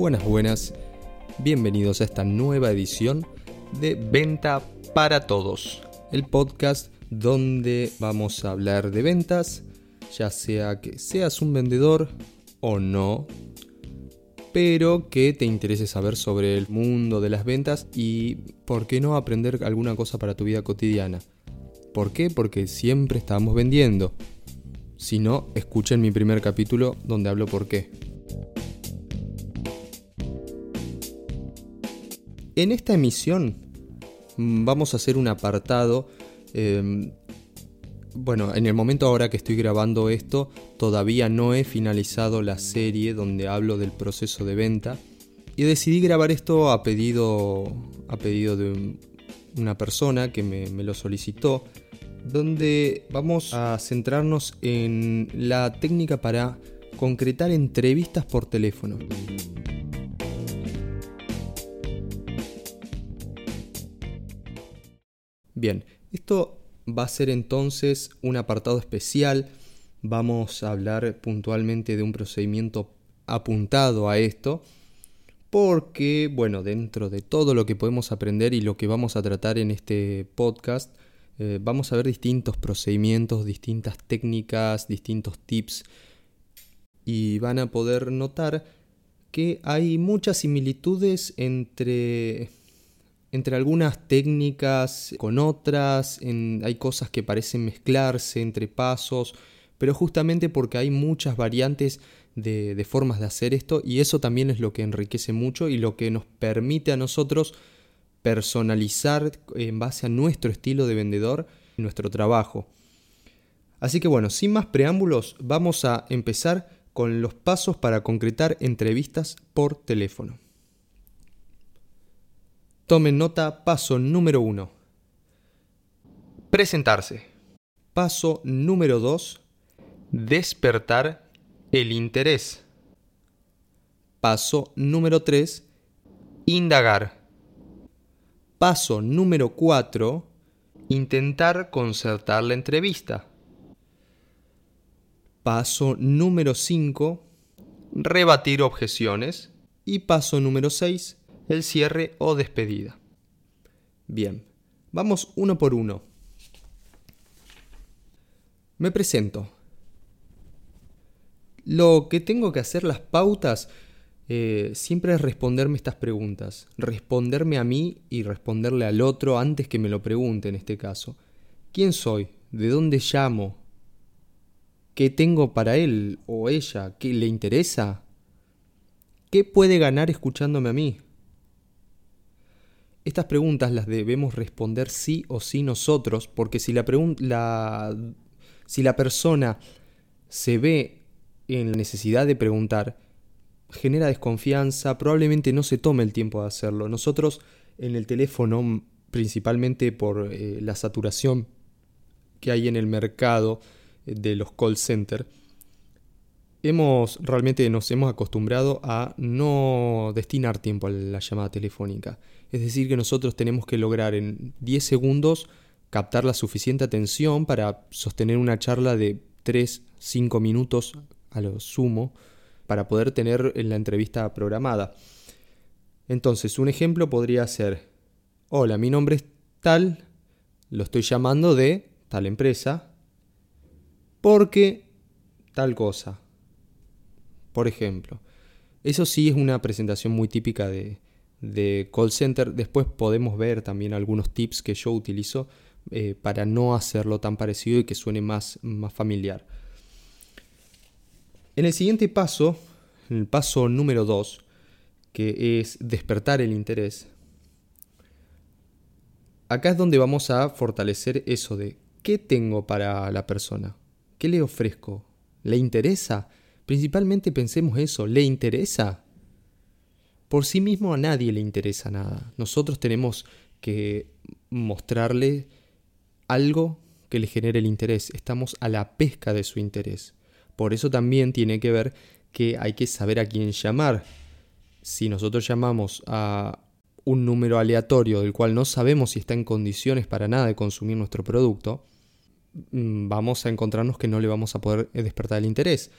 Buenas, buenas. Bienvenidos a esta nueva edición de Venta para Todos, el podcast donde vamos a hablar de ventas, ya sea que seas un vendedor o no, pero que te interese saber sobre el mundo de las ventas y por qué no aprender alguna cosa para tu vida cotidiana. ¿Por qué? Porque siempre estamos vendiendo. Si no, escuchen mi primer capítulo donde hablo por qué. En esta emisión vamos a hacer un apartado. Em, bueno, en el momento ahora que estoy grabando esto, todavía no he finalizado la serie donde hablo del proceso de venta. Y decidí grabar esto a pedido, a pedido de una persona que me, me lo solicitó donde vamos a centrarnos en la técnica para concretar entrevistas por teléfono. Bien, esto va a ser entonces un apartado especial. Vamos a hablar puntualmente de un procedimiento apuntado a esto. Porque, bueno, dentro de todo lo que podemos aprender y lo que vamos a tratar en este podcast, eh, vamos a ver distintos procedimientos, distintas técnicas, distintos tips y van a poder notar que hay muchas similitudes entre, entre algunas técnicas con otras, hay cosas que parecen mezclarse entre pasos, pero justamente porque hay muchas variantes de, formas de hacer esto y eso también es lo que enriquece mucho y lo que nos permite a nosotros personalizar en base a nuestro estilo de vendedor nuestro trabajo. Así que bueno, sin más preámbulos, vamos a empezar con los pasos para concretar entrevistas por teléfono. Tomen nota, paso número 1. Presentarse. Paso número 2. Despertar el interés. Paso número 3. Indagar. Paso número 4. Intentar concertar la entrevista. Paso número 5. Rebatir objeciones. Y paso número 6. El cierre o despedida. Bien, vamos uno por uno. Me presento. Lo que tengo que hacer las pautas eh, siempre es responderme estas preguntas, responderme a mí y responderle al otro antes que me lo pregunte en este caso. ¿Quién soy? ¿De dónde llamo? ¿Qué tengo para él o ella? ¿Qué le interesa? ¿Qué puede ganar escuchándome a mí? Estas preguntas las debemos responder sí o sí nosotros, porque si la, si la persona se ve en la necesidad de preguntar, genera desconfianza, probablemente no se tome el tiempo de hacerlo. Nosotros en el teléfono, principalmente por eh, la saturación que hay en el mercado eh, de los call centers, hemos realmente nos hemos acostumbrado a no destinar tiempo a la llamada telefónica. Es decir, que nosotros tenemos que lograr en 10 segundos captar la suficiente atención para sostener una charla de 3-5 minutos a lo sumo para poder tener la entrevista programada. Entonces, un ejemplo podría ser, hola, mi nombre es tal, lo estoy llamando de tal empresa, porque tal cosa. Por ejemplo, eso sí es una presentación muy típica de, call center. Después podemos ver también algunos tips que yo utilizo eh, para no hacerlo tan parecido y que suene más, más familiar. En el siguiente paso, en el paso número 2, que es despertar el interés, acá es donde vamos a fortalecer eso de qué tengo para la persona, qué le ofrezco, ¿le interesa? Principalmente pensemos eso, ¿le interesa? Por sí mismo a nadie le interesa nada. Nosotros tenemos que mostrarle algo que le genere el interés. Estamos a la pesca de su interés. Por eso también tiene que ver que hay que saber a quién llamar. Si nosotros llamamos a un número aleatorio del cual no sabemos si está en condiciones para nada de consumir nuestro producto, mm, vamos a encontrarnos que no le vamos a poder despertar el interés.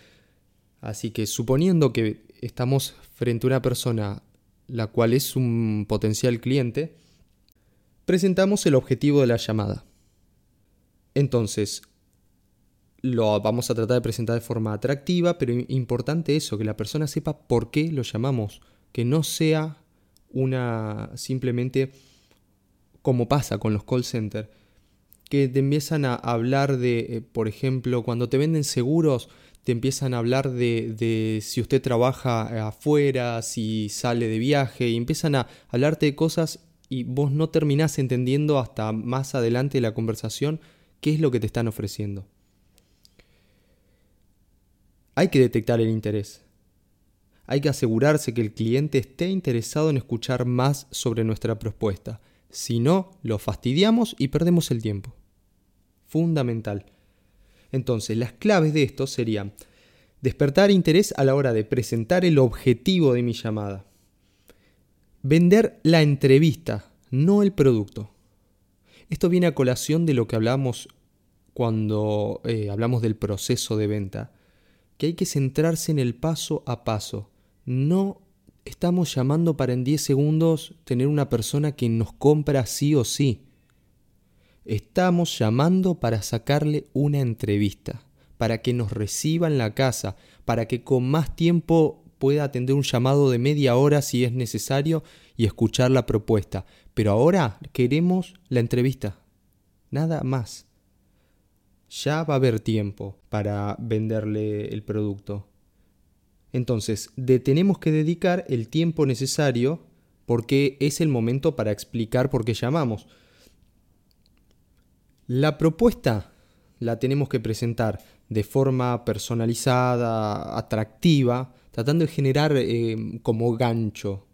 Así que suponiendo que estamos frente a una persona la cual es un potencial cliente, presentamos el objetivo de la llamada. Entonces, lo vamos a tratar de presentar de forma atractiva, pero importante eso, que la persona sepa por qué lo llamamos, que no sea una simplemente como pasa con los call centers, que te empiezan a hablar de, eh, por ejemplo, cuando te venden seguros, te empiezan a hablar de, de, si usted trabaja afuera, si sale de viaje, y empiezan a hablarte de cosas y vos no terminás entendiendo hasta más adelante de la conversación qué es lo que te están ofreciendo. Hay que detectar el interés. Hay que asegurarse que el cliente esté interesado en escuchar más sobre nuestra propuesta. Si no, lo fastidiamos y perdemos el tiempo. Fundamental. Entonces, las claves de esto serían despertar interés a la hora de presentar el objetivo de mi llamada. Vender la entrevista, no el producto. Esto viene a colación de lo que hablamos cuando eh, hablamos del proceso de venta, que hay que centrarse en el paso a paso. No estamos llamando para en 10 segundos tener una persona que nos compra sí o sí. Estamos llamando para sacarle una entrevista, para que nos reciba en la casa, para que con más tiempo pueda atender un llamado de media hora si es necesario y escuchar la propuesta. Pero ahora queremos la entrevista. Nada más. Ya va a haber tiempo para venderle el producto. Entonces, tenemos que dedicar el tiempo necesario porque es el momento para explicar por qué llamamos. La propuesta la tenemos que presentar de forma personalizada, atractiva, tratando de generar eh, como gancho,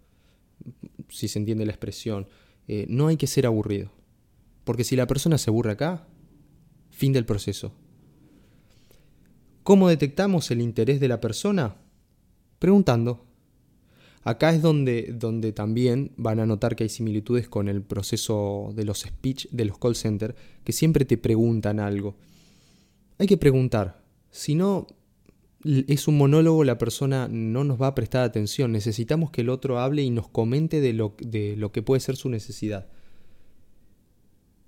si se entiende la expresión. Eh, no hay que ser aburrido. Porque si la persona se aburre acá, fin del proceso. ¿Cómo detectamos el interés de la persona? Preguntando. Acá es donde, donde también van a notar que hay similitudes con el proceso de los speech de los call centers, que siempre te preguntan algo. Hay que preguntar. Si no es un monólogo, la persona no nos va a prestar atención. Necesitamos que el otro hable y nos comente de lo, de lo que puede ser su necesidad.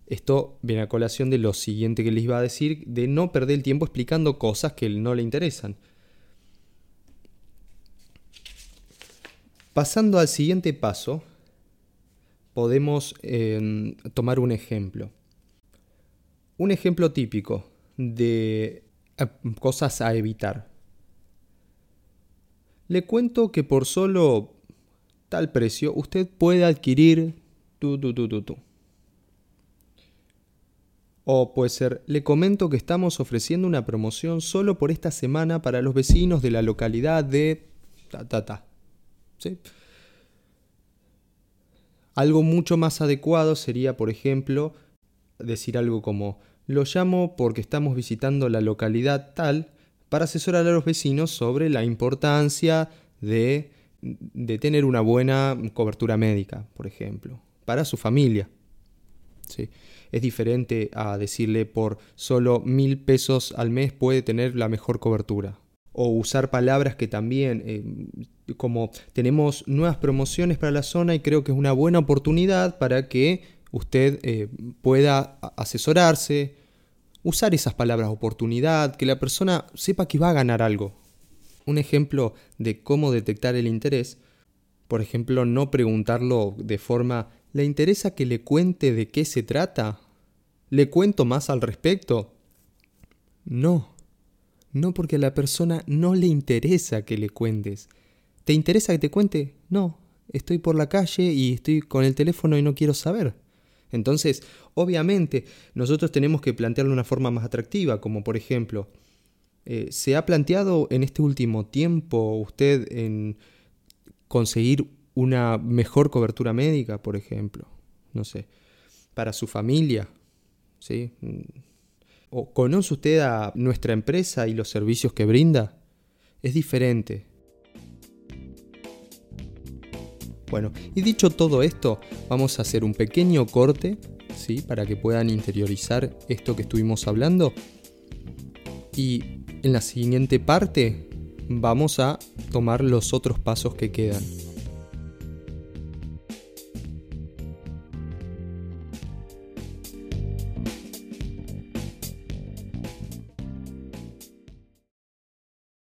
Esto viene a colación de lo siguiente que les iba a decir, de no perder el tiempo explicando cosas que no le interesan. Pasando al siguiente paso, podemos em, tomar un ejemplo. Un ejemplo típico de eh, cosas a evitar. Le cuento que por solo tal precio usted puede adquirir tu, tu, tu, tu, tu. O puede ser, le comento que estamos ofreciendo una promoción solo por esta semana para los vecinos de la localidad de ta ta ta. Algo mucho más adecuado sería, por ejemplo, decir algo como, lo llamo porque estamos visitando la localidad tal para asesorar a los vecinos sobre la importancia de, de tener una buena cobertura médica, por ejemplo, para su familia. ¿Sí? Es diferente a decirle por solo mil pesos al mes puede tener la mejor cobertura o usar palabras que también, eh, como tenemos nuevas promociones para la zona y creo que es una buena oportunidad para que usted eh, pueda asesorarse, usar esas palabras oportunidad, que la persona sepa que va a ganar algo. Un ejemplo de cómo detectar el interés, por ejemplo, no preguntarlo de forma, ¿le interesa que le cuente de qué se trata? ¿Le cuento más al respecto? No. No porque a la persona no le interesa que le cuentes. ¿Te interesa que te cuente? No, estoy por la calle y estoy con el teléfono y no quiero saber. Entonces, obviamente, nosotros tenemos que plantearlo de una forma más atractiva, como por ejemplo, eh, ¿se ha planteado en este último tiempo usted en conseguir una mejor cobertura médica, por ejemplo? No sé, para su familia, ¿sí? ¿O conoce usted a nuestra empresa y los servicios que brinda? Es diferente. Bueno, y dicho todo esto, vamos a hacer un pequeño corte, ¿sí? Para que puedan interiorizar esto que estuvimos hablando. Y en la siguiente parte vamos a tomar los otros pasos que quedan.